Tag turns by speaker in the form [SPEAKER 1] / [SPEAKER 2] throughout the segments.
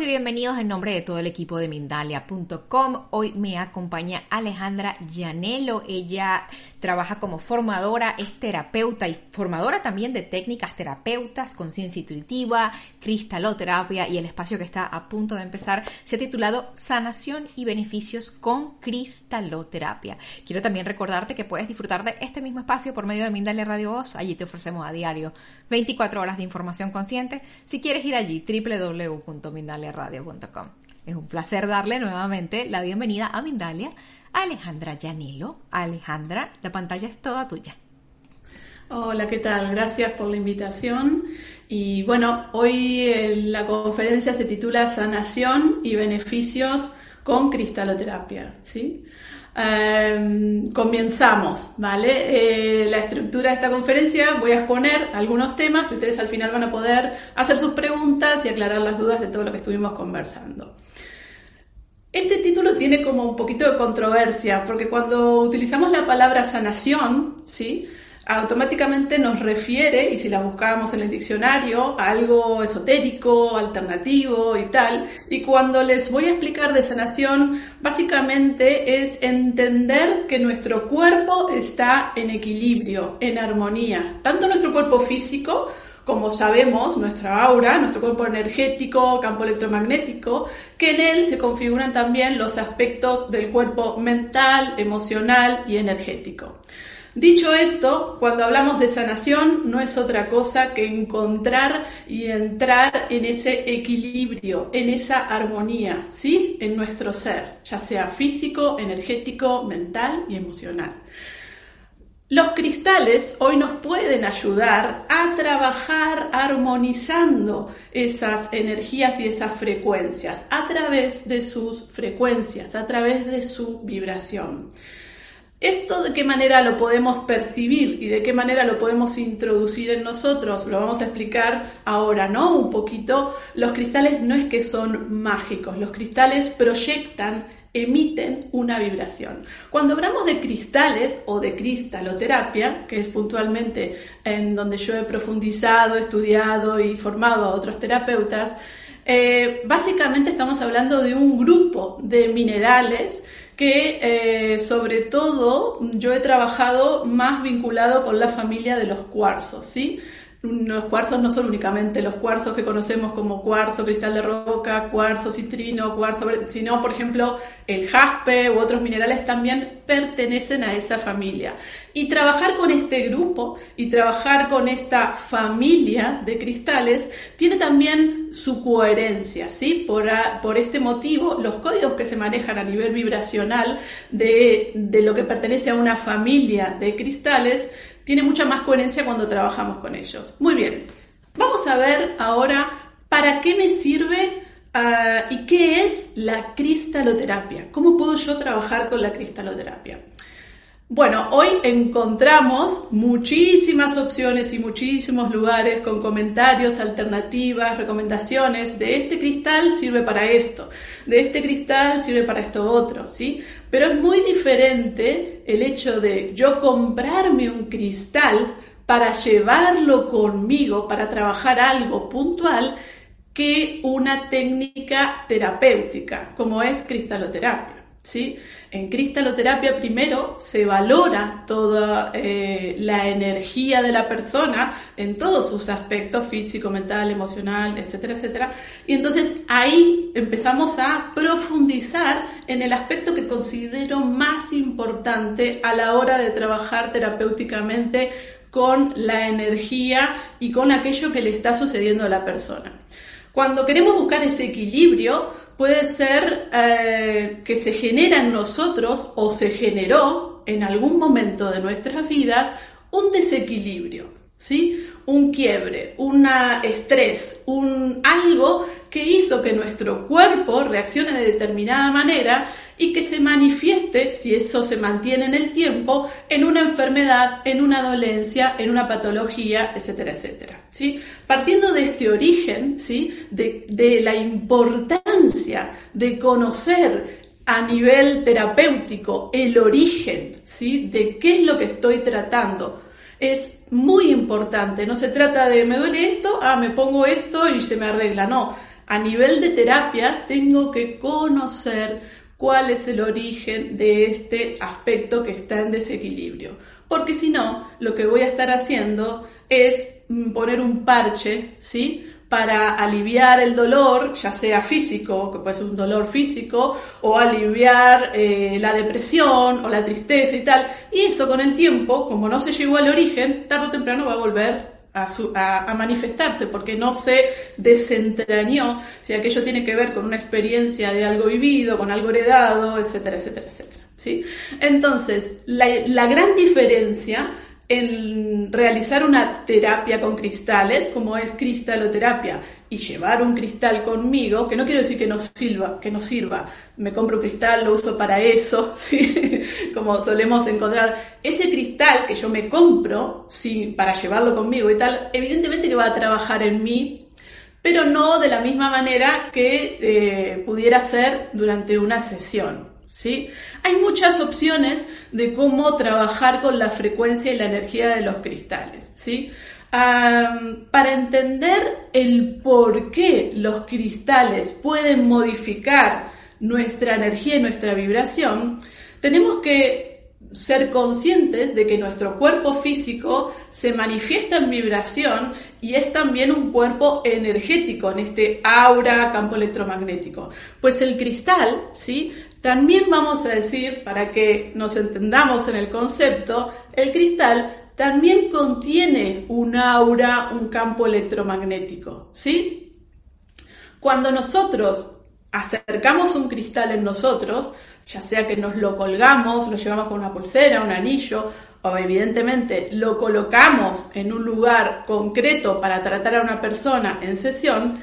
[SPEAKER 1] Y bienvenidos en nombre de todo el equipo de Mindalia.com. Hoy me acompaña Alejandra Llanelo. Ella trabaja como formadora, es terapeuta y formadora también de técnicas terapeutas, conciencia intuitiva, cristaloterapia y el espacio que está a punto de empezar se ha titulado Sanación y beneficios con cristaloterapia. Quiero también recordarte que puedes disfrutar de este mismo espacio por medio de Mindalia Radio Voz. Allí te ofrecemos a diario 24 horas de información consciente. Si quieres ir allí, www mindaliaradio.com. Es un placer darle nuevamente la bienvenida a Mindalia Alejandra Llanelo. Alejandra, la pantalla es toda tuya.
[SPEAKER 2] Hola, ¿qué tal? Gracias por la invitación. Y bueno, hoy la conferencia se titula Sanación y beneficios con cristaloterapia, ¿sí? Em, comenzamos, ¿vale? Eh, la estructura de esta conferencia voy a exponer algunos temas y ustedes al final van a poder hacer sus preguntas y aclarar las dudas de todo lo que estuvimos conversando. Este título tiene como un poquito de controversia, porque cuando utilizamos la palabra sanación, ¿sí? automáticamente nos refiere, y si la buscábamos en el diccionario, a algo esotérico, alternativo y tal. Y cuando les voy a explicar de sanación, básicamente es entender que nuestro cuerpo está en equilibrio, en armonía. Tanto nuestro cuerpo físico, como sabemos, nuestra aura, nuestro cuerpo energético, campo electromagnético, que en él se configuran también los aspectos del cuerpo mental, emocional y energético. Dicho esto, cuando hablamos de sanación no es otra cosa que encontrar y entrar en ese equilibrio, en esa armonía, ¿sí? En nuestro ser, ya sea físico, energético, mental y emocional. Los cristales hoy nos pueden ayudar a trabajar armonizando esas energías y esas frecuencias a través de sus frecuencias, a través de su vibración. ¿Esto de qué manera lo podemos percibir y de qué manera lo podemos introducir en nosotros? Lo vamos a explicar ahora, ¿no? Un poquito. Los cristales no es que son mágicos, los cristales proyectan, emiten una vibración. Cuando hablamos de cristales o de cristaloterapia, que es puntualmente en donde yo he profundizado, estudiado y formado a otros terapeutas, eh, básicamente estamos hablando de un grupo de minerales que eh, sobre todo yo he trabajado más vinculado con la familia de los cuarzos, ¿sí? Los cuarzos no son únicamente los cuarzos que conocemos como cuarzo, cristal de roca, cuarzo citrino, cuarzo, sino por ejemplo el jaspe u otros minerales también pertenecen a esa familia. Y trabajar con este grupo y trabajar con esta familia de cristales tiene también su coherencia, ¿sí? Por, por este motivo, los códigos que se manejan a nivel vibracional de, de lo que pertenece a una familia de cristales tiene mucha más coherencia cuando trabajamos con ellos. Muy bien, vamos a ver ahora para qué me sirve ah, y qué es la cristaloterapia. ¿Cómo puedo yo trabajar con la cristaloterapia? Bueno, hoy encontramos muchísimas opciones y muchísimos lugares con comentarios, alternativas, recomendaciones. De este cristal sirve para esto, de este cristal sirve para esto otro, ¿sí? Pero es muy diferente el hecho de yo comprarme un cristal para llevarlo conmigo, para trabajar algo puntual, que una técnica terapéutica, como es cristaloterapia. ¿Sí? En cristaloterapia primero se valora toda eh, la energía de la persona en todos sus aspectos físico, mental, emocional, etcétera, etcétera. Y entonces ahí empezamos a profundizar en el aspecto que considero más importante a la hora de trabajar terapéuticamente con la energía y con aquello que le está sucediendo a la persona. Cuando queremos buscar ese equilibrio, puede ser eh, que se genera en nosotros o se generó en algún momento de nuestras vidas un desequilibrio, ¿sí? Un quiebre, un estrés, un algo que hizo que nuestro cuerpo reaccione de determinada manera y que se manifieste, si eso se mantiene en el tiempo, en una enfermedad, en una dolencia, en una patología, etcétera, etcétera. ¿sí? Partiendo de este origen, ¿sí? de, de la importancia de conocer a nivel terapéutico el origen ¿sí? de qué es lo que estoy tratando, es muy importante. No se trata de me duele esto, ah, me pongo esto y se me arregla. No, a nivel de terapias tengo que conocer cuál es el origen de este aspecto que está en desequilibrio. Porque si no, lo que voy a estar haciendo es poner un parche, ¿sí? Para aliviar el dolor, ya sea físico, que puede ser un dolor físico, o aliviar eh, la depresión o la tristeza y tal. Y eso con el tiempo, como no se llegó al origen, tarde o temprano va a volver a, manifestarse, porque no se desentrañó si aquello tiene que ver con una experiencia de algo vivido, con algo heredado, etcétera, etcétera, etcétera. ¿sí? Entonces, la, la gran diferencia en realizar una terapia con cristales, como es cristaloterapia, y llevar un cristal conmigo, que no quiero decir que no sirva, que no sirva, me compro un cristal, lo uso para eso, ¿sí? como solemos encontrar, ese cristal que yo me compro ¿sí? para llevarlo conmigo y tal, evidentemente que va a trabajar en mí, pero no de la misma manera que eh, pudiera ser durante una sesión. ¿sí? Hay muchas opciones de cómo trabajar con la frecuencia y la energía de los cristales. ¿sí? Para entender el por qué los cristales pueden modificar nuestra energía y nuestra vibración, tenemos que ser conscientes de que nuestro cuerpo físico se manifiesta en vibración y es también un cuerpo energético en este aura, campo electromagnético. Pues el cristal, ¿sí? También vamos a decir, para que nos entendamos en el concepto, el cristal también contiene un aura, un campo electromagnético, ¿sí? Cuando nosotros acercamos un cristal en nosotros, ya sea que nos lo colgamos, lo llevamos con una pulsera, un anillo, o evidentemente lo colocamos en un lugar concreto para tratar a una persona en sesión,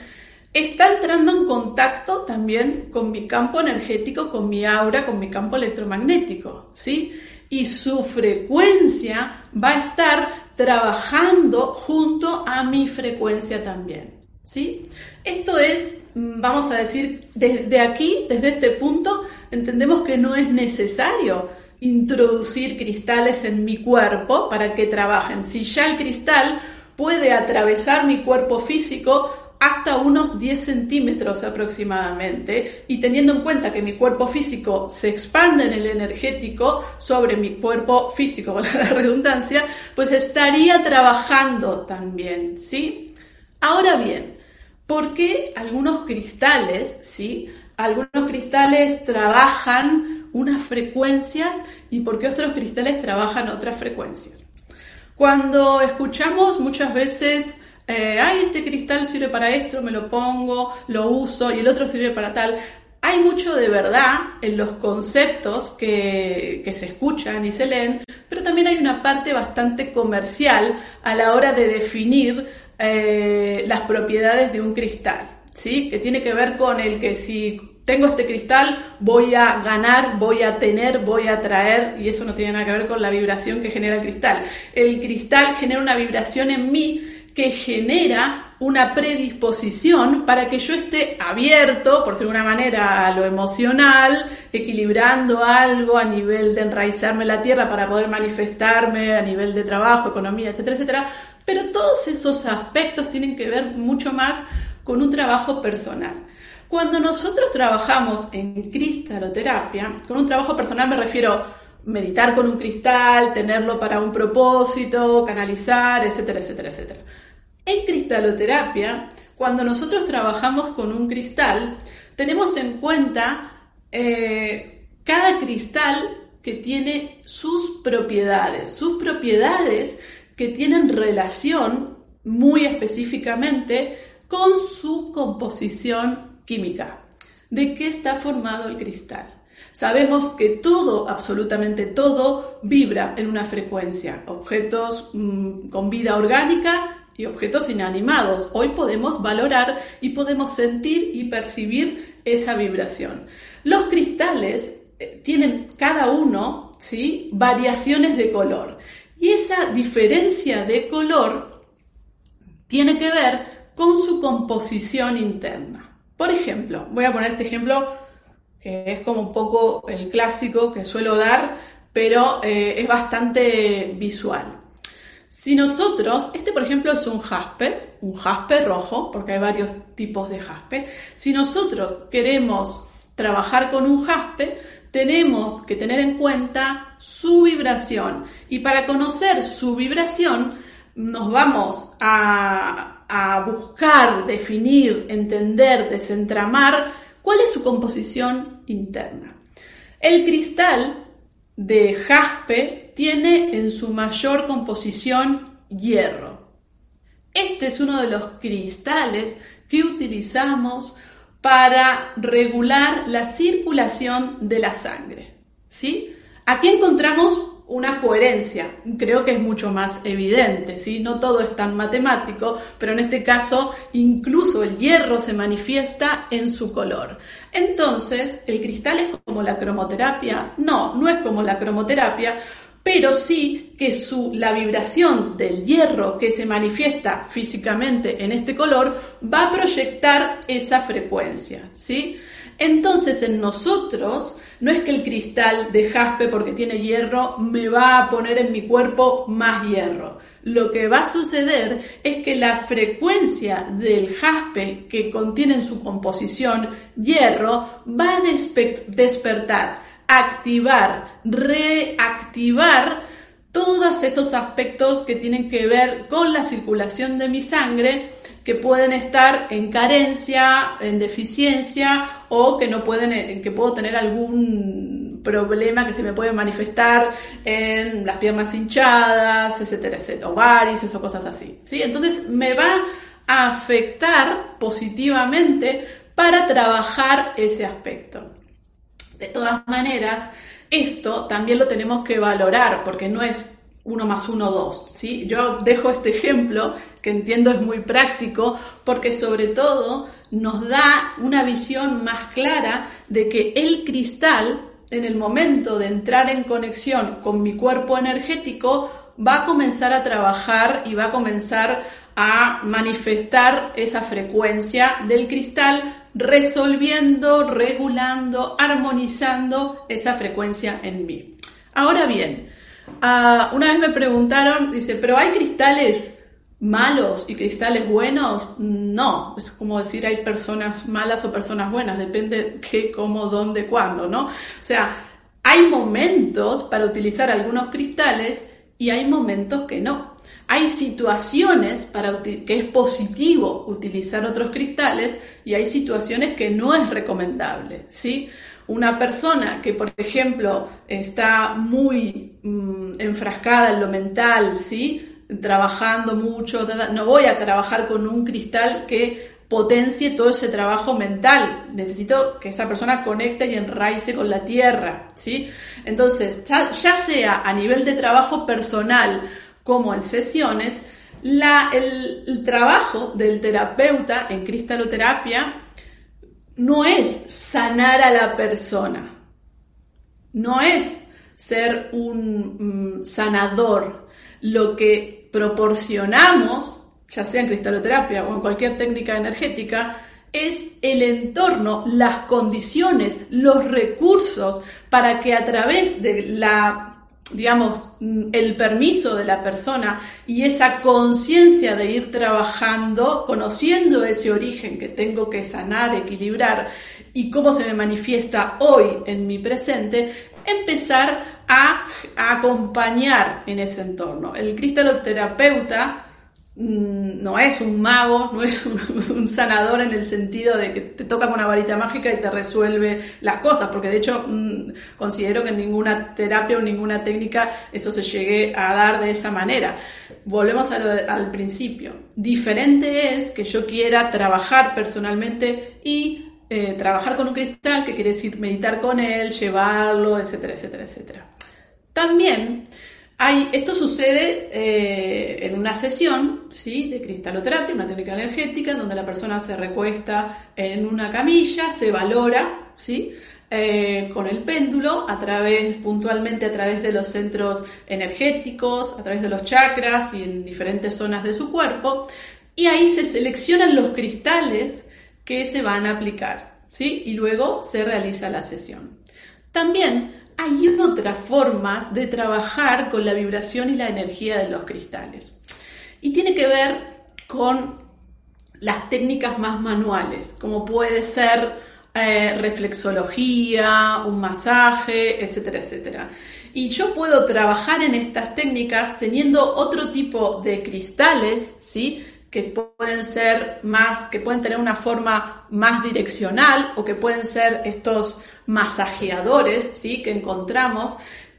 [SPEAKER 2] está entrando en contacto también con mi campo energético, con mi aura, con mi campo electromagnético, ¿sí? Y su frecuencia va a estar trabajando junto a mi frecuencia también, ¿sí? Esto es, vamos a decir, desde aquí, desde este punto, entendemos que no es necesario introducir cristales en mi cuerpo para que trabajen. Si ya el cristal puede atravesar mi cuerpo físico, hasta unos 10 centímetros aproximadamente y teniendo en cuenta que mi cuerpo físico se expande en el energético sobre mi cuerpo físico, con la redundancia, pues estaría trabajando también, ¿sí? Ahora bien, ¿por qué algunos cristales, ¿sí? Algunos cristales trabajan unas frecuencias y por qué otros cristales trabajan otras frecuencias. Cuando escuchamos muchas veces eh, ay, este cristal sirve para esto, me lo pongo, lo uso y el otro sirve para tal. Hay mucho de verdad en los conceptos que, se escuchan y se leen, pero también hay una parte bastante comercial a la hora de definir eh, las propiedades de un cristal, ¿sí? Que tiene que ver con el que si tengo este cristal, voy a ganar, voy a tener, voy a traer, y eso no tiene nada que ver con la vibración que genera el cristal. El cristal genera una vibración en mí que genera una predisposición para que yo esté abierto, por decirlo de una manera, a lo emocional, equilibrando algo a nivel de enraizarme en la tierra para poder manifestarme a nivel de trabajo, economía, etcétera, etcétera. Pero todos esos aspectos tienen que ver mucho más con un trabajo personal. Cuando nosotros trabajamos en cristaloterapia, con un trabajo personal me refiero meditar con un cristal, tenerlo para un propósito, canalizar, etcétera, etcétera, etcétera. En cristaloterapia, cuando nosotros trabajamos con un cristal, tenemos en cuenta eh, cada cristal que tiene sus propiedades, sus propiedades que tienen relación muy específicamente con su composición química. ¿De qué está formado el cristal? Sabemos que todo, absolutamente todo, vibra en una frecuencia. Objetos mm, con vida orgánica y objetos inanimados. Hoy podemos valorar y podemos sentir y percibir esa vibración. Los cristales eh, tienen cada uno ¿sí? variaciones de color y esa diferencia de color tiene que ver con su composición interna. Por ejemplo, voy a poner este ejemplo que es como un poco el clásico que suelo dar, pero eh, es bastante visual. Si nosotros, este por ejemplo es un jaspe, un jaspe rojo, porque hay varios tipos de jaspe, si nosotros queremos trabajar con un jaspe, tenemos que tener en cuenta su vibración. Y para conocer su vibración, nos vamos a, a buscar, definir, entender, desentramar cuál es su composición interna. El cristal de jaspe tiene en su mayor composición hierro. Este es uno de los cristales que utilizamos para regular la circulación de la sangre. ¿sí? Aquí encontramos una coherencia. Creo que es mucho más evidente, ¿sí? No todo es tan matemático, pero en este caso incluso el hierro se manifiesta en su color. Entonces, ¿el cristal es como la cromoterapia? No, no es como la cromoterapia, pero sí que su, la vibración del hierro que se manifiesta físicamente en este color va a proyectar esa frecuencia, ¿sí? Entonces en nosotros no es que el cristal de jaspe porque tiene hierro me va a poner en mi cuerpo más hierro. Lo que va a suceder es que la frecuencia del jaspe que contiene en su composición hierro va a despertar, activar, reactivar todos esos aspectos que tienen que ver con la circulación de mi sangre que pueden estar en carencia, en deficiencia o que no pueden, eh, que puedo tener algún problema que se me puede manifestar en las piernas hinchadas, etcétera, etcétera, o varices o cosas así. ¿sí? Entonces me va a afectar positivamente para trabajar ese aspecto. De todas maneras, esto también lo tenemos que valorar porque no es 1 más 1, 2. ¿sí? Yo dejo este ejemplo que entiendo es muy práctico porque sobre todo nos da una visión más clara de que el cristal en el momento de entrar en conexión con mi cuerpo energético va a comenzar a trabajar y va a comenzar a manifestar esa frecuencia del cristal resolviendo, regulando, armonizando esa frecuencia en mí. Ahora bien, Ah, una vez me preguntaron, dice, ¿pero hay cristales malos y cristales buenos? No, es como decir hay personas malas o personas buenas, depende qué, cómo, dónde, cuándo, ¿no? O sea, hay momentos para utilizar algunos cristales y hay momentos que no. Hay situaciones para que es positivo utilizar otros cristales y hay situaciones que no es recomendable, ¿sí? Una persona que, por ejemplo, está muy mm, enfrascada en lo mental, ¿sí? Trabajando mucho, no voy a trabajar con un cristal que potencie todo ese trabajo mental. Necesito que esa persona conecte y enraice con la tierra, ¿sí? Entonces, ya, sea a nivel de trabajo personal como en sesiones, la, el trabajo del terapeuta en cristaloterapia no es sanar a la persona, no es ser un mm, sanador. Lo que proporcionamos, ya sea en cristaloterapia o en cualquier técnica energética, es el entorno, las condiciones, los recursos para que a través de la digamos, el permiso de la persona y esa conciencia de ir trabajando, conociendo ese origen que tengo que sanar, equilibrar y cómo se me manifiesta hoy en mi presente, empezar a, acompañar en ese entorno. El cristaloterapeuta Mm, no es un mago, no es un, sanador en el sentido de que te toca con una varita mágica y te resuelve las cosas, porque de hecho mm, considero que en ninguna terapia o ninguna técnica eso se llegue a dar de esa manera. Volvemos al principio. Diferente es que yo quiera trabajar personalmente y eh, trabajar con un cristal, que quiere decir meditar con él, llevarlo, etcétera, etcétera, etcétera. También esto sucede eh, en una sesión de cristaloterapia, una técnica energética, en donde la persona se recuesta en una camilla, se valora. Eh, con el péndulo, a través, puntualmente a través de los centros energéticos, a través de los chakras y en diferentes zonas de su cuerpo, y ahí se seleccionan los cristales que se van a aplicar, y luego se realiza la sesión. También hay otras formas de trabajar con la vibración y la energía de los cristales. Y tiene que ver con las técnicas más manuales, como puede ser eh, reflexología, un masaje, etcétera, etcétera. Y yo puedo trabajar en estas técnicas teniendo otro tipo de cristales, ¿sí? que pueden ser más, que pueden tener una forma más direccional o que pueden ser estos masajeadores, ¿sí? Que encontramos,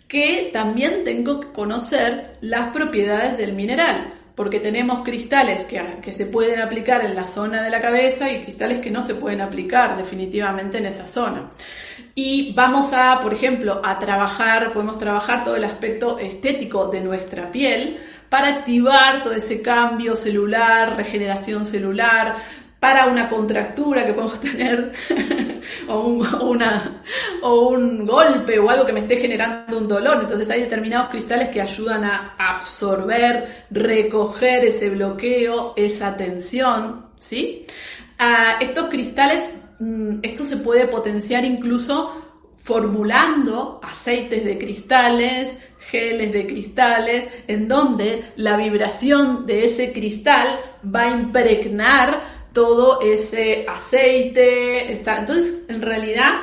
[SPEAKER 2] que también tengo que conocer las propiedades del mineral, porque tenemos cristales que, que se pueden aplicar en la zona de la cabeza y cristales que no se pueden aplicar definitivamente en esa zona. Y vamos a, por ejemplo, a trabajar, podemos trabajar todo el aspecto estético de nuestra piel, para activar todo ese cambio celular, regeneración celular, para una contractura que podemos tener o, un, golpe o algo que me esté generando un dolor. Entonces hay determinados cristales que ayudan a absorber, recoger ese bloqueo, esa tensión, ¿sí? Ah, estos cristales, mm, esto se puede potenciar incluso formulando aceites de cristales, geles de cristales, en donde la vibración de ese cristal va a impregnar todo ese aceite. Entonces, en realidad,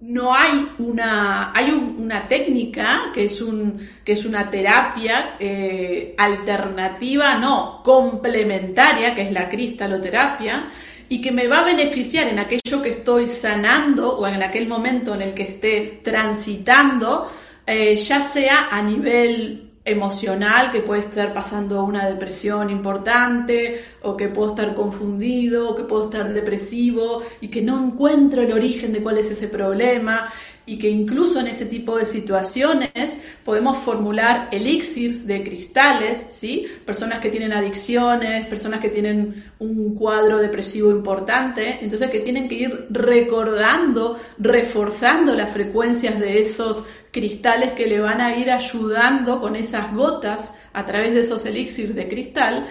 [SPEAKER 2] no hay una, hay una técnica que es, un, que es una terapia eh, alternativa, no, complementaria, que es la cristaloterapia, y que me va a beneficiar en aquello que estoy sanando o en aquel momento en el que esté transitando, eh, ya sea a nivel emocional, que puede estar pasando una depresión importante, o que puedo estar confundido, o que puedo estar depresivo, y que no encuentro el origen de cuál es ese problema, y que incluso en ese tipo de situaciones podemos formular elixirs de cristales, ¿sí? Personas que tienen adicciones, personas que tienen un cuadro depresivo importante, entonces que tienen que ir recordando, reforzando las frecuencias de esos cristales que le van a ir ayudando con esas gotas a través de esos elixirs de cristal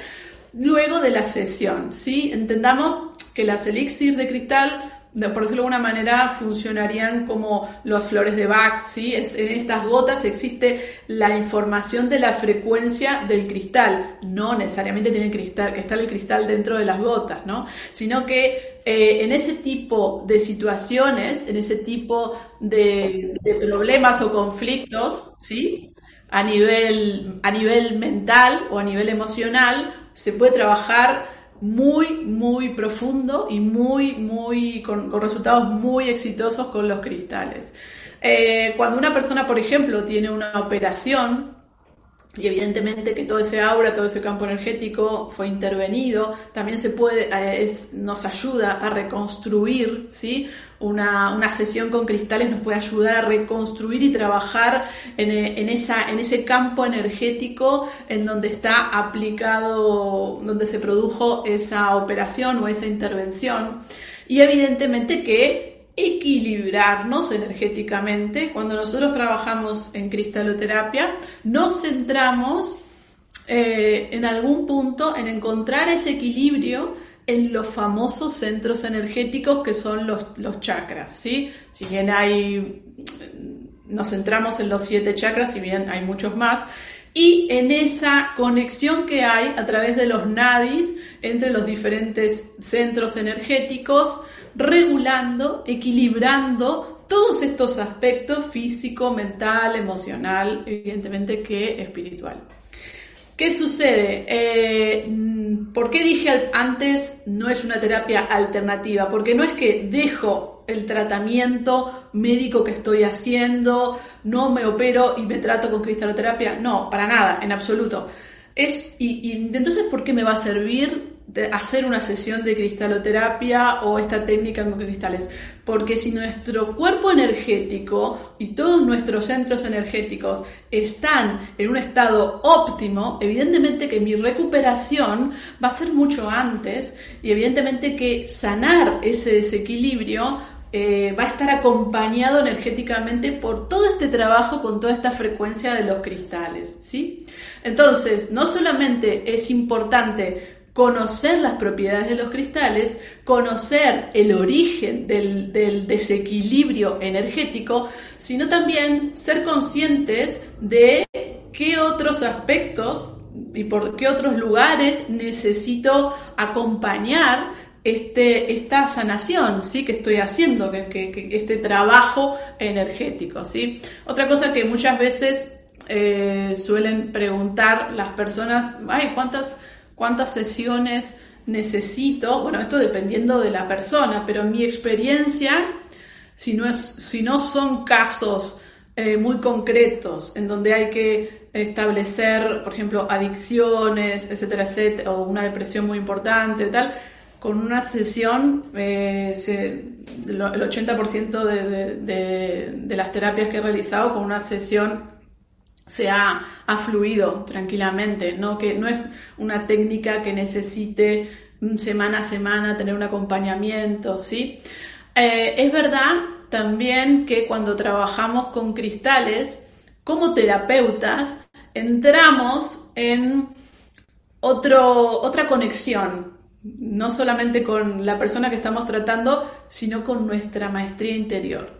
[SPEAKER 2] luego de la sesión, ¿sí? Entendamos que las elixirs de cristal por decirlo de alguna manera, funcionarían como las flores de Bach, ¿sí? en estas gotas existe la información de la frecuencia del cristal. No necesariamente tiene cristal, que está el cristal dentro de las gotas, ¿no? Sino que eh, en ese tipo de situaciones, en ese tipo de, de problemas o conflictos, ¿sí? A nivel, a nivel mental o a nivel emocional, se puede trabajar muy, muy profundo y muy, muy, con, resultados muy exitosos con los cristales. Eh, cuando una persona, por ejemplo, tiene una operación, y evidentemente que todo ese aura, todo ese campo energético fue intervenido, también se puede, eh, nos ayuda a reconstruir, ¿sí? Una, una, sesión con cristales nos puede ayudar a reconstruir y trabajar en, eh, en, esa, en ese campo energético en donde está aplicado, donde se produjo esa operación o esa intervención. Y evidentemente que equilibrarnos energéticamente. Cuando nosotros trabajamos en cristaloterapia, nos centramos eh, en algún punto en encontrar ese equilibrio en los famosos centros energéticos que son los, los chakras, ¿sí? Si bien hay, nos centramos en los siete chakras, si bien hay muchos más, y en esa conexión que hay a través de los nadis entre los diferentes centros energéticos, regulando, equilibrando todos estos aspectos físico, mental, emocional, evidentemente que espiritual. ¿Qué sucede? Eh, ¿Por qué dije antes no es una terapia alternativa? Porque no es que dejo el tratamiento médico que estoy haciendo, no me opero y me trato con cristaloterapia. No, para nada, en absoluto. Es, y, y entonces, ¿por qué me va a servir hacer una sesión de cristaloterapia o esta técnica con cristales. Porque si nuestro cuerpo energético y todos nuestros centros energéticos están en un estado óptimo, evidentemente que mi recuperación va a ser mucho antes y evidentemente que sanar ese desequilibrio eh, va a estar acompañado energéticamente por todo este trabajo con toda esta frecuencia de los cristales, ¿sí? Entonces, no solamente es importante conocer las propiedades de los cristales, conocer el origen del, desequilibrio energético, sino también ser conscientes de qué otros aspectos y por qué otros lugares necesito acompañar este, esta sanación ¿sí? que estoy haciendo, que, este trabajo energético. ¿sí? Otra cosa que muchas veces eh, suelen preguntar las personas, ay, ¿cuántas cuántas sesiones necesito, bueno, esto dependiendo de la persona, pero en mi experiencia, si no, es, si no son casos eh, muy concretos en donde hay que establecer, por ejemplo, adicciones, etcétera, etcétera, o una depresión muy importante, tal, con una sesión, eh, el 80% de, de las terapias que he realizado, con una sesión se ha, fluido tranquilamente, ¿no? que no es una técnica que necesite mm, semana a semana tener un acompañamiento, ¿sí? Eh, es verdad también que cuando trabajamos con cristales, como terapeutas, entramos en otro, otra conexión, no solamente con la persona que estamos tratando, sino con nuestra maestría interior.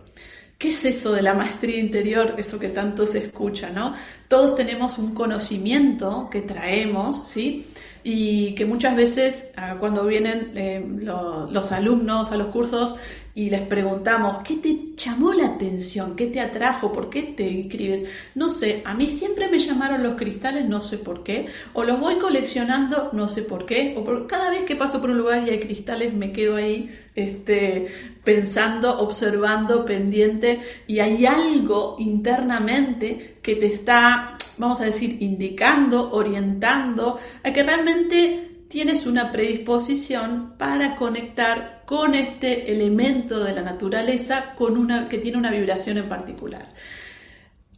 [SPEAKER 2] ¿Qué es eso de la maestría interior? Eso que tanto se escucha, ¿no? Todos tenemos un conocimiento que traemos, ¿sí? Y que muchas veces ah, cuando vienen eh, los alumnos a los cursos y les preguntamos, ¿qué te llamó la atención? ¿Qué te atrajo? ¿Por qué te inscribes? No sé, a mí siempre me llamaron los cristales, no sé por qué, o los voy coleccionando, no sé por qué, o por, cada vez que paso por un lugar y hay cristales me quedo ahí este, pensando, observando, pendiente, y hay algo internamente que te está, vamos a decir, indicando, orientando, a que realmente tienes una predisposición para conectar con este elemento de la naturaleza con una, que tiene una vibración en particular.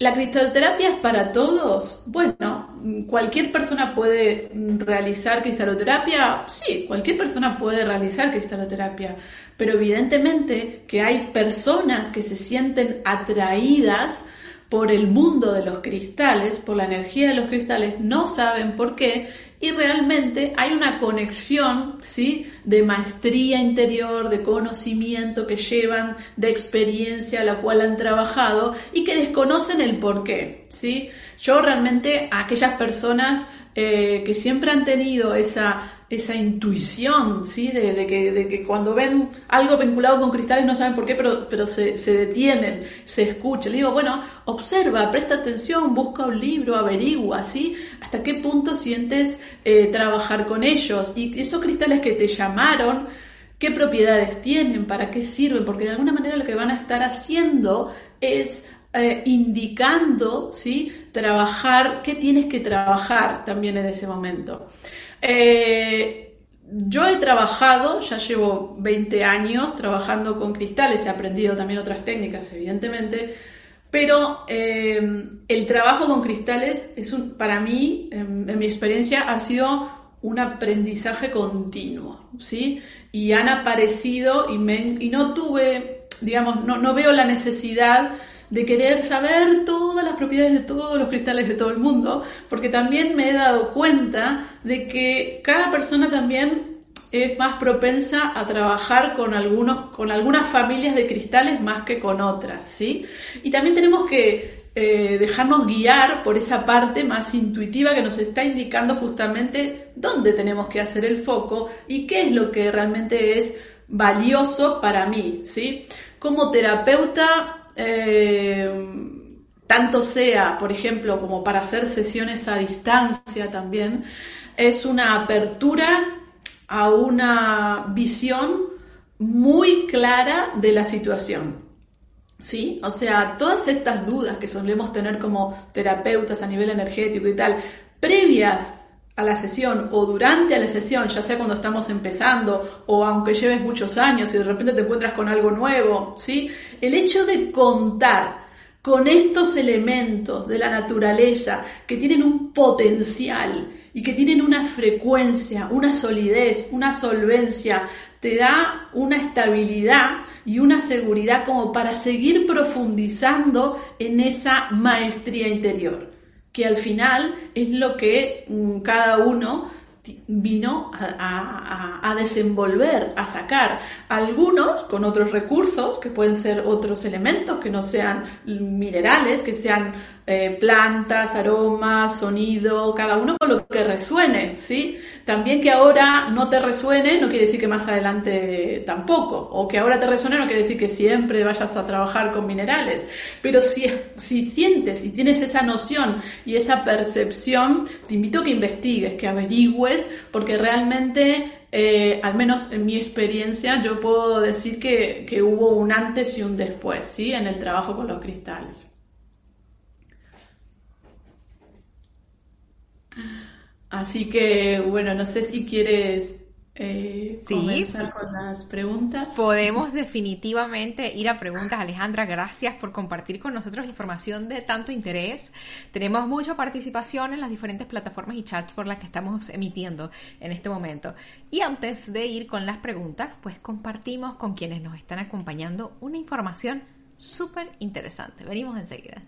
[SPEAKER 2] ¿La cristaloterapia es para todos? Bueno, cualquier persona puede realizar cristaloterapia. Sí, cualquier persona puede realizar cristaloterapia. Pero evidentemente que hay personas que se sienten atraídas por el mundo de los cristales, por la energía de los cristales, no saben por qué y realmente hay una conexión, ¿sí? De maestría interior, de conocimiento que llevan, de experiencia a la cual han trabajado y que desconocen el por qué, ¿sí? Yo realmente a aquellas personas eh, que siempre han tenido esa esa intuición, ¿sí? De, que, de, que, cuando ven algo vinculado con cristales no saben por qué, pero, pero se, se, detienen, se escuchan. Le digo, bueno, observa, presta atención, busca un libro, averigua, ¿sí? Hasta qué punto sientes eh, trabajar con ellos. Y esos cristales que te llamaron, ¿qué propiedades tienen? ¿Para qué sirven? Porque de alguna manera lo que van a estar haciendo es eh, indicando, ¿sí? Trabajar, qué tienes que trabajar también en ese momento. Eh, yo he trabajado, ya llevo 20 años trabajando con cristales, he aprendido también otras técnicas, evidentemente, pero eh, el trabajo con cristales es un, para mí, en, mi experiencia, ha sido un aprendizaje continuo, ¿sí? Y han aparecido y, y no tuve, digamos, no veo la necesidad de querer saber todas las propiedades de todos los cristales de todo el mundo, porque también me he dado cuenta de que cada persona también es más propensa a trabajar con algunos, con algunas familias de cristales más que con otras, ¿sí? Y también tenemos que eh, dejarnos guiar por esa parte más intuitiva que nos está indicando justamente dónde tenemos que hacer el foco y qué es lo que realmente es valioso para mí, ¿sí? Como terapeuta eh, tanto sea, por ejemplo, como para hacer sesiones a distancia también, es una apertura a una visión muy clara de la situación. ¿Sí? O sea, todas estas dudas que solemos tener como terapeutas a nivel energético y tal, previas a la sesión o durante la sesión, ya sea cuando estamos empezando o aunque lleves muchos años y de repente te encuentras con algo nuevo, ¿sí? El hecho de contar con estos elementos de la naturaleza que tienen un potencial y que tienen una frecuencia, una solidez, una solvencia, te da una estabilidad y una seguridad como para seguir profundizando en esa maestría interior que al final es lo que mm, cada uno vino a, desenvolver, a sacar algunos con otros recursos, que pueden ser otros elementos que no sean minerales, que sean eh, plantas, aromas, sonido, cada uno con lo que resuene, ¿sí? También que ahora no te resuene no quiere decir que más adelante tampoco, o que ahora te resuene no quiere decir que siempre vayas a trabajar con minerales, pero si, si sientes y tienes esa noción y esa percepción, te invito a que investigues, que averigües, porque realmente eh, al menos en mi experiencia, yo puedo decir que, que, hubo un antes y un después, ¿sí? En el trabajo con los cristales. Así que, bueno, no sé si quieres eh, comenzar con las preguntas.
[SPEAKER 1] Podemos definitivamente ir a preguntas. Alejandra, gracias por compartir con nosotros información de tanto interés. Tenemos mucha participación en las diferentes plataformas y chats por las que estamos emitiendo en este momento. Y antes de ir con las preguntas, pues compartimos con quienes nos están acompañando una información súper interesante. Venimos enseguida.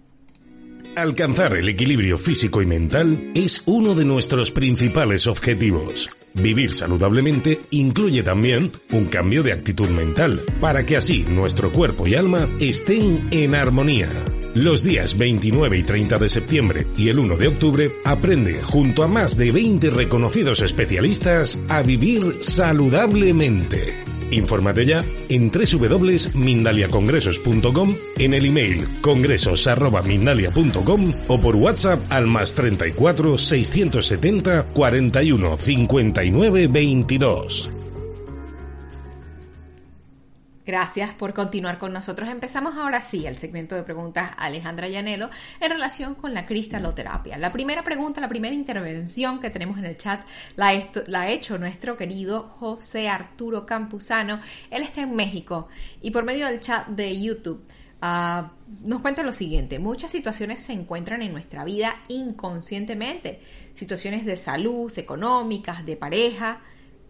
[SPEAKER 3] Alcanzar el equilibrio físico y mental es uno de nuestros principales objetivos. Vivir saludablemente incluye también un cambio de actitud mental, para que así nuestro cuerpo y alma estén en armonía. Los días 29 y 30 de septiembre y el 1 de octubre aprende junto a más de 20 reconocidos especialistas a vivir saludablemente. Infórmate ya en www.mindaliacongresos.com, en el email congresos.mindalia.com o por WhatsApp al más 34 670 41 59 22.
[SPEAKER 1] Gracias por continuar con nosotros. Empezamos ahora sí el segmento de preguntas a Alejandra Llanelo en relación con la cristaloterapia. La primera pregunta, la primera intervención que tenemos en el chat la, ha hecho nuestro querido José Arturo Campuzano. Él está en México y por medio del chat de YouTube ah, nos cuenta lo siguiente. Muchas situaciones se encuentran en nuestra vida inconscientemente. Situaciones de salud, económicas, de pareja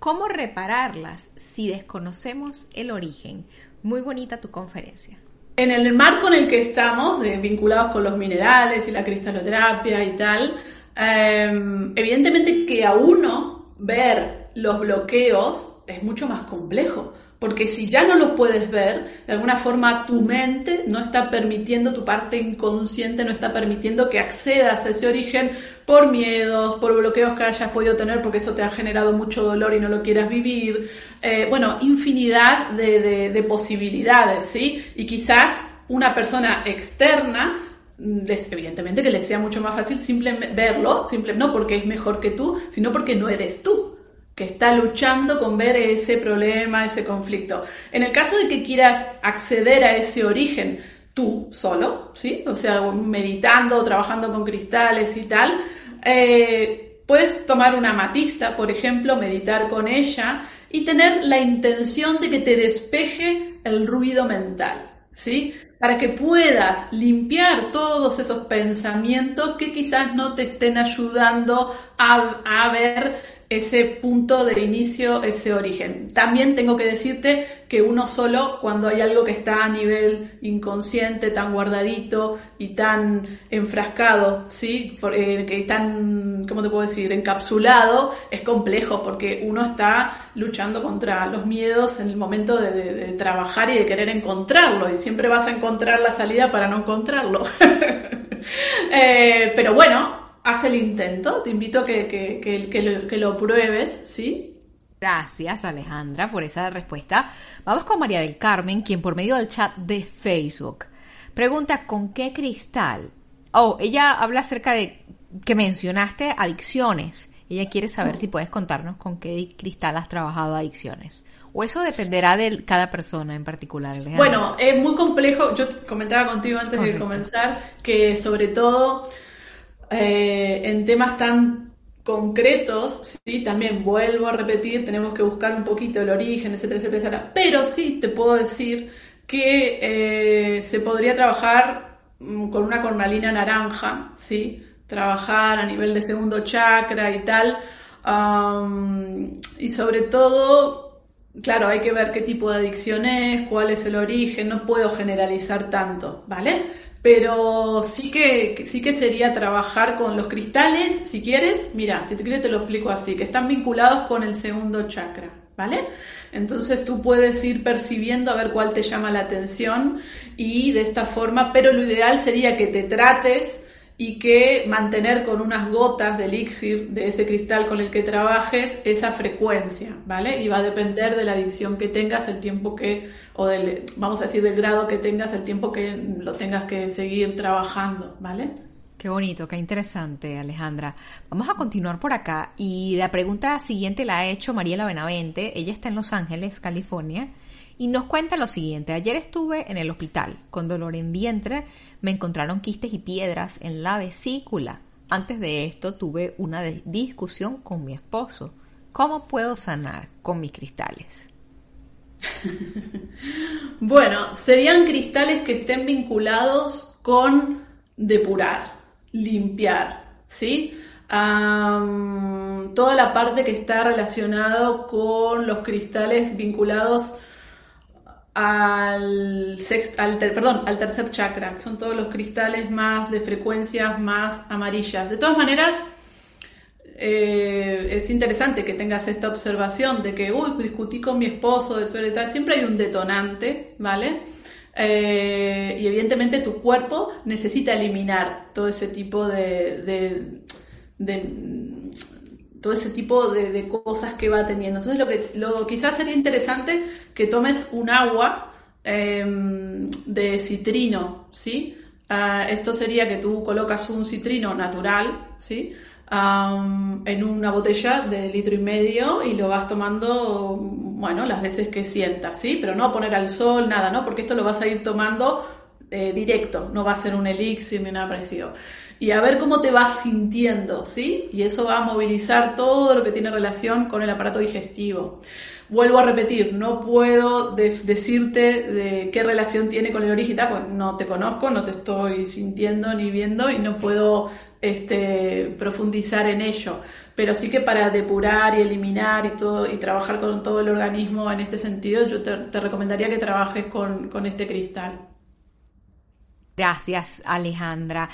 [SPEAKER 1] ¿Cómo repararlas si desconocemos el origen? Muy bonita tu conferencia.
[SPEAKER 2] En el marco en el que estamos, vinculados con los minerales y la cristaloterapia y tal, em, evidentemente que a uno ver los bloqueos es mucho más complejo, porque si ya no los puedes ver, de alguna forma tu mente no está permitiendo, tu parte inconsciente no está permitiendo que accedas a ese origen por miedos, por bloqueos que hayas podido tener porque eso te ha generado mucho dolor y no lo quieras vivir. Eh, bueno, infinidad de, posibilidades, ¿sí? Y quizás una persona externa evidentemente que le sea mucho más fácil simplemente verlo, simple, no porque es mejor que tú, sino porque no eres tú está luchando con ver ese problema, ese conflicto. En el caso de que quieras acceder a ese origen tú solo, ¿sí? O sea, meditando, trabajando con cristales y tal, eh, puedes tomar una matista, por ejemplo, meditar con ella y tener la intención de que te despeje el ruido mental, ¿sí? Para que puedas limpiar todos esos pensamientos que quizás no te estén ayudando a, a ver ese punto de inicio, ese origen. También tengo que decirte que uno solo, cuando hay algo que está a nivel inconsciente, tan guardadito y tan enfrascado, ¿sí? Eh, que tan, ¿cómo te puedo decir?, encapsulado, es complejo porque uno está luchando contra los miedos en el momento de, trabajar y de querer encontrarlo y siempre vas a encontrar la salida para no encontrarlo. Eh, pero bueno, haz el intento, te invito a que, que, lo, pruebes, ¿sí?
[SPEAKER 1] Gracias Alejandra por esa respuesta. Vamos con María del Carmen, quien por medio del chat de Facebook pregunta con qué cristal. Oh, ella habla acerca de que mencionaste adicciones. Ella quiere saber si puedes contarnos con qué cristal has trabajado adicciones. ¿O eso dependerá de cada persona en particular? Alejandra?
[SPEAKER 2] Bueno, es muy complejo. Yo comentaba contigo antes de comenzar que sobre todo eh, en temas tan concretos, sí, también vuelvo a repetir, tenemos que buscar un poquito el origen, etcétera, etcétera, Pero sí te puedo decir que eh, se podría trabajar mm, con una cornalina naranja, sí, trabajar a nivel de segundo chakra y tal, y sobre todo claro, hay que ver qué tipo de adicción es, cuál es el origen, no puedo generalizar tanto, ¿vale? Pero sí que, sí que sería trabajar con los cristales, si quieres, mira, si te quieres te lo explico así, que están vinculados con el segundo chakra, ¿vale? Entonces tú puedes ir percibiendo a ver cuál te llama la atención y de esta forma, pero lo ideal sería que te trates y que mantener con unas gotas de elixir de ese cristal con el que trabajes esa frecuencia, ¿vale? Y va a depender de la adicción que tengas, el tiempo que, o del, vamos a decir, del grado que tengas, el tiempo que lo tengas que seguir trabajando, ¿vale?
[SPEAKER 1] Qué bonito, qué interesante, Alejandra. Vamos a continuar por acá y la pregunta siguiente la ha hecho Mariela Benavente. Ella está en Los Ángeles, California, y nos cuenta lo siguiente. Ayer estuve en el hospital con dolor en vientre, me encontraron quistes y piedras en la vesícula. Antes de esto tuve una discusión con mi esposo. ¿Cómo puedo sanar con mis cristales?
[SPEAKER 2] bueno, serían cristales que estén vinculados con depurar limpiar, ¿sí? toda la parte que está relacionado con los cristales vinculados al, al, perdón, al tercer chakra, que son todos los cristales más de frecuencias más amarillas. De todas maneras, eh, es interesante que tengas esta observación de que, uy, discutí con mi esposo, de tal, siempre hay un detonante, ¿vale? Eh, y evidentemente tu cuerpo necesita eliminar todo ese tipo de, todo ese tipo de, cosas que va teniendo. Entonces lo que lo, quizás sería interesante que tomes un agua em, de citrino, ¿sí? Ah, esto sería que tú colocas un citrino natural, ¿sí? en una botella de litro y medio y lo vas tomando, bueno, las veces que sientas, ¿sí? Pero no poner al sol, nada, ¿no? Porque esto lo vas a ir tomando eh, directo, no va a ser un elixir ni nada parecido. Y a ver cómo te vas sintiendo, ¿sí? Y eso va a movilizar todo lo que tiene relación con el aparato digestivo. Vuelvo a repetir, no puedo decirte de qué relación tiene con el origen, pues no te conozco, no te estoy sintiendo ni viendo y no puedo este, profundizar en ello. Pero sí que para depurar y eliminar y todo y trabajar con todo el organismo en este sentido, yo te, recomendaría que trabajes con, este cristal.
[SPEAKER 1] Gracias, Alejandra.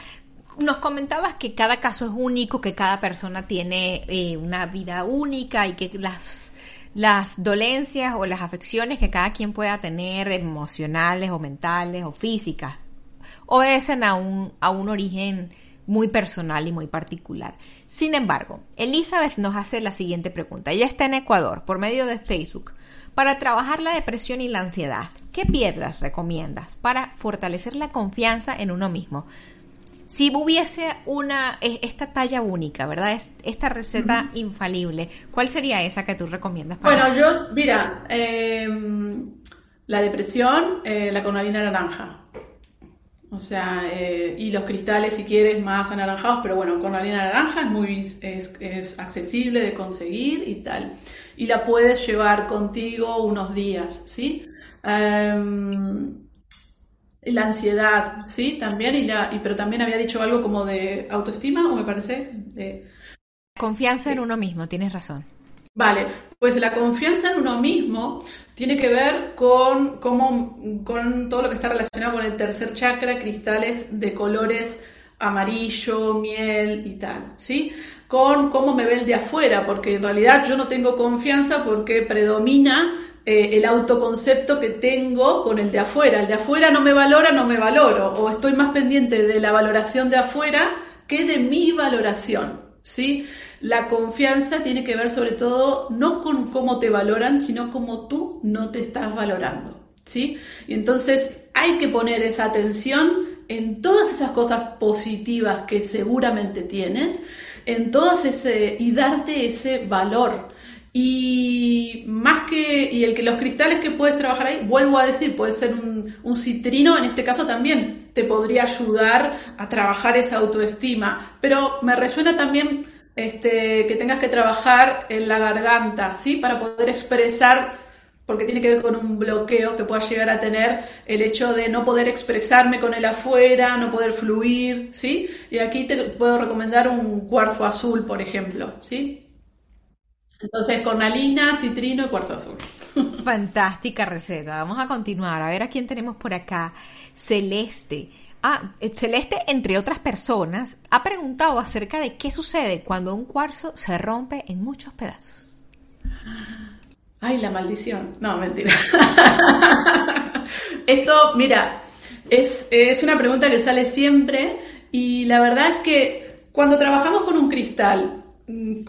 [SPEAKER 1] Nos comentabas que cada caso es único, que cada persona tiene eh, una vida única y que las, las dolencias o las afecciones que cada quien pueda tener, emocionales o mentales o físicas, obedecen a un, a un origen muy personal y muy particular. Sin embargo, Elizabeth nos hace la siguiente pregunta. Ella está en Ecuador por medio de Facebook para trabajar la depresión y la ansiedad. ¿Qué piedras recomiendas para fortalecer la confianza en uno mismo? Si hubiese una esta talla única, ¿verdad? Esta receta infalible, ¿cuál sería esa que tú recomiendas?
[SPEAKER 2] Para bueno, yo, mira, em, la depresión, eh, la conalina naranja. O sea, eh, y los cristales si quieres más anaranjados, pero bueno, con harina naranja es muy es, accesible de conseguir y tal. Y la puedes llevar contigo unos días, ¿sí? Em, la ansiedad, ¿sí? También, y la, y, pero también había dicho algo como de autoestima, o me parece. De,
[SPEAKER 1] Confianza en uno mismo, tienes razón.
[SPEAKER 2] Vale, pues la confianza en uno mismo tiene que ver con, con todo lo que está relacionado con el tercer chakra, cristales de colores amarillo, miel y tal, ¿sí? Con cómo me ve el de afuera, porque en realidad yo no tengo confianza porque predomina eh, el autoconcepto que tengo con el de afuera. El de afuera no me valora, no me valoro, o estoy más pendiente de la valoración de afuera que de mi valoración, ¿sí? La confianza tiene que ver sobre todo no con cómo te valoran, sino cómo tú no te estás valorando. ¿sí? Y entonces hay que poner esa atención en todas esas cosas positivas que seguramente tienes, en todas ese y darte ese valor. Y más que, y el que los cristales que puedes trabajar ahí, vuelvo a decir, puede ser un, un, citrino, en este caso también te podría ayudar a trabajar esa autoestima. Pero me resuena también este, que tengas que trabajar en la garganta, ¿sí? Para poder expresar, porque tiene que ver con un bloqueo que pueda llegar a tener el hecho de no poder expresarme con el afuera, no poder fluir, ¿sí? Y aquí te puedo recomendar un cuarzo azul, por ejemplo, ¿sí? Entonces, cornalina, citrino y cuarzo azul.
[SPEAKER 1] Fantástica receta. Vamos a continuar. A ver a quién tenemos por acá. Celeste. Ah, eh, Celeste, entre otras personas, ha preguntado acerca de qué sucede cuando un cuarzo se rompe en muchos pedazos.
[SPEAKER 2] Ay, la maldición. No, mentira. Esto, mira, es, es una pregunta que sale siempre y la verdad es que cuando trabajamos con un cristal,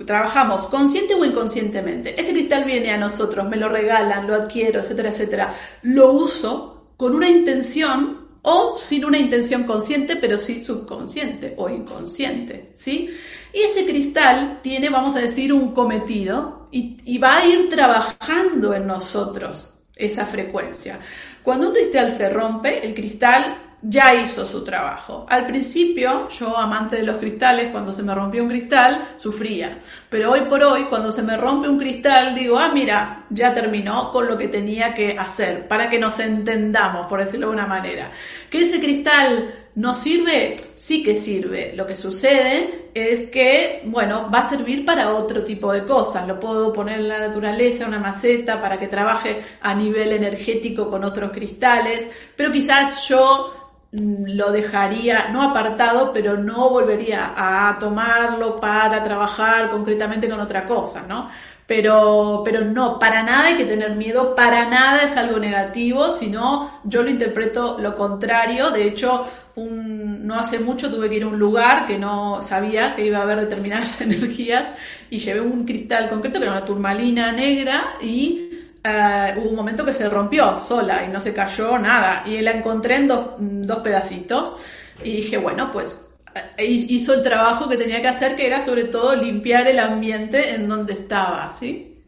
[SPEAKER 2] trabajamos consciente o inconscientemente. Ese cristal viene a nosotros, me lo regalan, lo adquiero, etcétera, etcétera. Lo uso con una intención o sin una intención consciente, pero sí subconsciente o inconsciente, ¿sí? Y ese cristal tiene, vamos a decir, un cometido y, y va a ir trabajando en nosotros esa frecuencia. Cuando un cristal se rompe, el cristal ya hizo su trabajo. Al principio, yo, amante de los cristales, cuando se me rompió un cristal, sufría. Pero hoy por hoy, cuando se me rompe un cristal, digo, ah, mira, ya terminó con lo que tenía que hacer, para que nos entendamos, por decirlo de una manera. Que ese cristal no sirve, sí que sirve. Lo que sucede es que, bueno, va a servir para otro tipo de cosas. Lo puedo poner en la naturaleza, una maceta, para que trabaje a nivel energético con otros cristales, pero quizás yo lo dejaría, no apartado, pero no volvería a tomarlo para trabajar concretamente con otra cosa, ¿no? Pero, pero no, para nada hay que tener miedo, para nada es algo negativo, sino yo lo interpreto lo contrario. De hecho, no hace mucho tuve que ir a un lugar que no sabía que iba a haber determinadas energías y llevé un cristal concreto que era una turmalina negra y eh, hubo un momento que se rompió sola y no se cayó nada. Y la encontré en dos, pedacitos y dije, bueno, pues eh, hizo el trabajo que tenía que hacer, que era sobre todo limpiar el ambiente en donde estaba, ¿sí?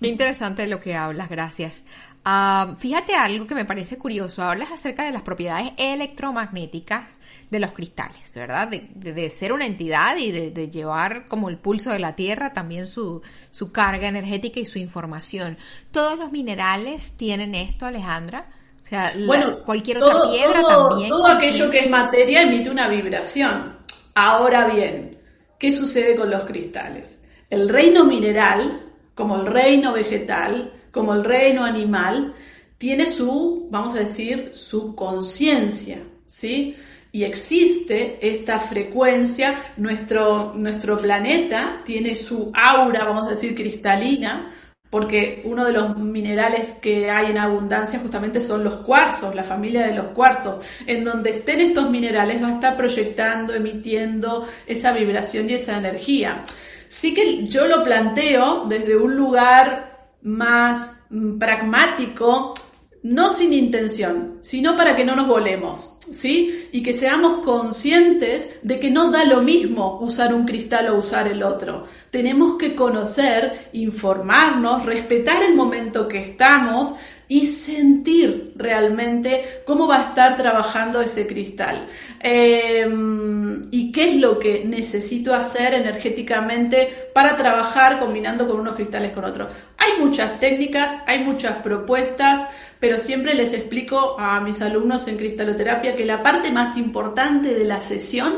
[SPEAKER 1] Muy interesante lo que hablas, gracias. Ah, fíjate algo que me parece curioso. Hablas acerca de las propiedades electromagnéticas de los cristales, ¿verdad? De, ser una entidad y de, llevar como el pulso de la Tierra también su, su carga energética y su información. ¿Todos los minerales tienen esto, Alejandra? O sea,
[SPEAKER 2] bueno, cualquier otra piedra también. Todo aquello que es materia emite una vibración. Ahora bien, ¿qué sucede con los cristales? El reino mineral, como el reino vegetal, como el reino animal, tiene su, vamos a decir, su conciencia, ¿sí? Y existe esta frecuencia, nuestro, nuestro planeta tiene su aura, vamos a decir, cristalina, porque uno de los minerales que hay en abundancia justamente son los cuarzos, la familia de los cuarzos. En donde estén estos minerales va a estar proyectando, emitiendo esa vibración y esa energía. Sí que yo lo planteo desde un lugar más mm, pragmático, no sin intención, sino para que no nos volemos, ¿sí? Y que seamos conscientes de que no da lo mismo usar un cristal o usar el otro. Tenemos que conocer, informarnos, respetar el momento que estamos y sentir realmente cómo va a estar trabajando ese cristal em, y qué es lo que necesito hacer energéticamente para trabajar combinando con unos cristales con otros. Hay muchas técnicas, hay muchas propuestas, pero siempre les explico a mis alumnos en cristaloterapia que la parte más importante de la sesión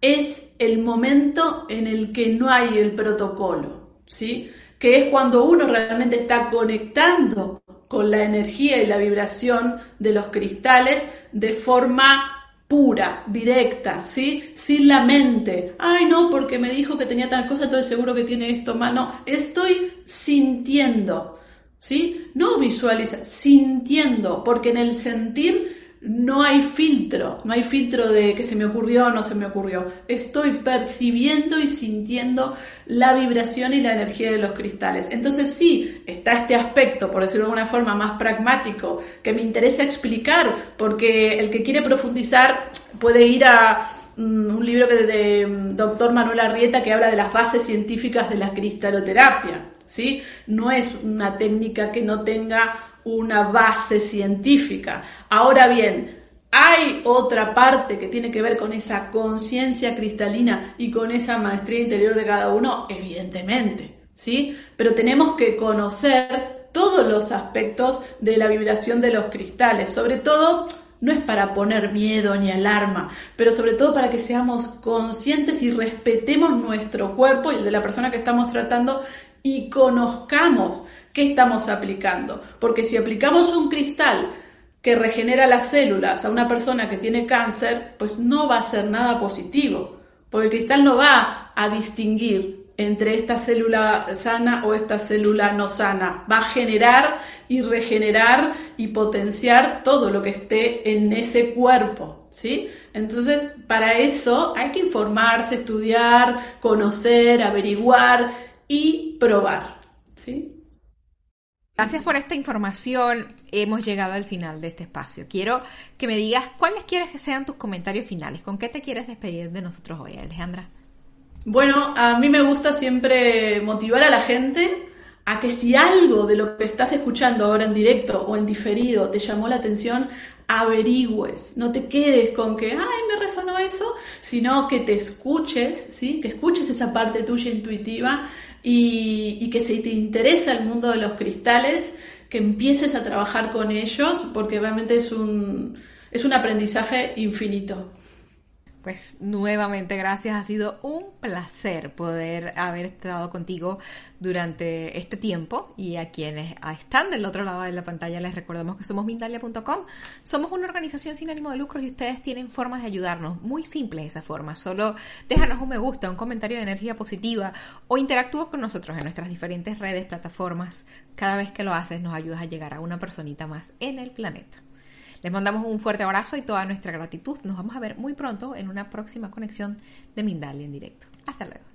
[SPEAKER 2] es el momento en el que no hay el protocolo, ¿sí? Que es cuando uno realmente está conectando con la energía y la vibración de los cristales de forma pura, directa, ¿sí? Sin la mente. Ay, no, porque me dijo que tenía tal cosa, estoy seguro que tiene esto mal. No, estoy sintiendo, ¿sí? No visualiza, sintiendo, porque en el sentir no hay filtro, no hay filtro de que se me ocurrió o no se me ocurrió. Estoy percibiendo y sintiendo la vibración y la energía de los cristales. Entonces sí, está este aspecto, por decirlo de alguna forma, más pragmático, que me interesa explicar, porque el que quiere profundizar puede ir a mm, un libro de, mm, doctor Manuel Arrieta que habla de las bases científicas de la cristaloterapia. ¿Sí? No es una técnica que no tenga una base científica. Ahora bien, hay otra parte que tiene que ver con esa conciencia cristalina y con esa maestría interior de cada uno, evidentemente, ¿sí? Pero tenemos que conocer todos los aspectos de la vibración de los cristales, sobre todo no es para poner miedo ni alarma, pero sobre todo para que seamos conscientes y respetemos nuestro cuerpo y el de la persona que estamos tratando y conozcamos qué estamos aplicando. Porque si aplicamos un cristal que regenera las células a una persona que tiene cáncer, pues no va a ser nada positivo, porque el cristal no va a distinguir entre esta célula sana o esta célula no sana. Va a generar y regenerar y potenciar todo lo que esté en ese cuerpo, ¿sí? Entonces, para eso hay que informarse, estudiar, conocer, averiguar y probar, ¿sí?
[SPEAKER 1] Gracias por esta información. Hemos llegado al final de este espacio. Quiero que me digas cuáles quieres que sean tus comentarios finales. ¿Con qué te quieres despedir de nosotros hoy, Alejandra?
[SPEAKER 2] Bueno, a mí me gusta siempre motivar a la gente a que si algo de lo que estás escuchando ahora en directo o en diferido te llamó la atención, averigües, no te quedes con que, ay, me resonó eso, sino que te escuches, ¿sí? Que escuches esa parte tuya intuitiva y, y que si te interesa el mundo de los cristales, que empieces a trabajar con ellos porque realmente es un, es un aprendizaje infinito.
[SPEAKER 1] Pues nuevamente gracias, ha sido un placer poder haber estado contigo durante este tiempo y a quienes están del otro lado de la pantalla les recordamos que somos Mindalia.com. Somos una organización sin ánimo de lucro y ustedes tienen formas de ayudarnos, muy simples esa forma, solo déjanos un me gusta, un comentario de energía positiva o interactúa con nosotros en nuestras diferentes redes, plataformas. Cada vez que lo haces nos ayudas a llegar a una personita más en el planeta. Les mandamos un fuerte abrazo y toda nuestra gratitud. Nos vamos a ver muy pronto en una próxima conexión de Mindalia en directo. Hasta luego.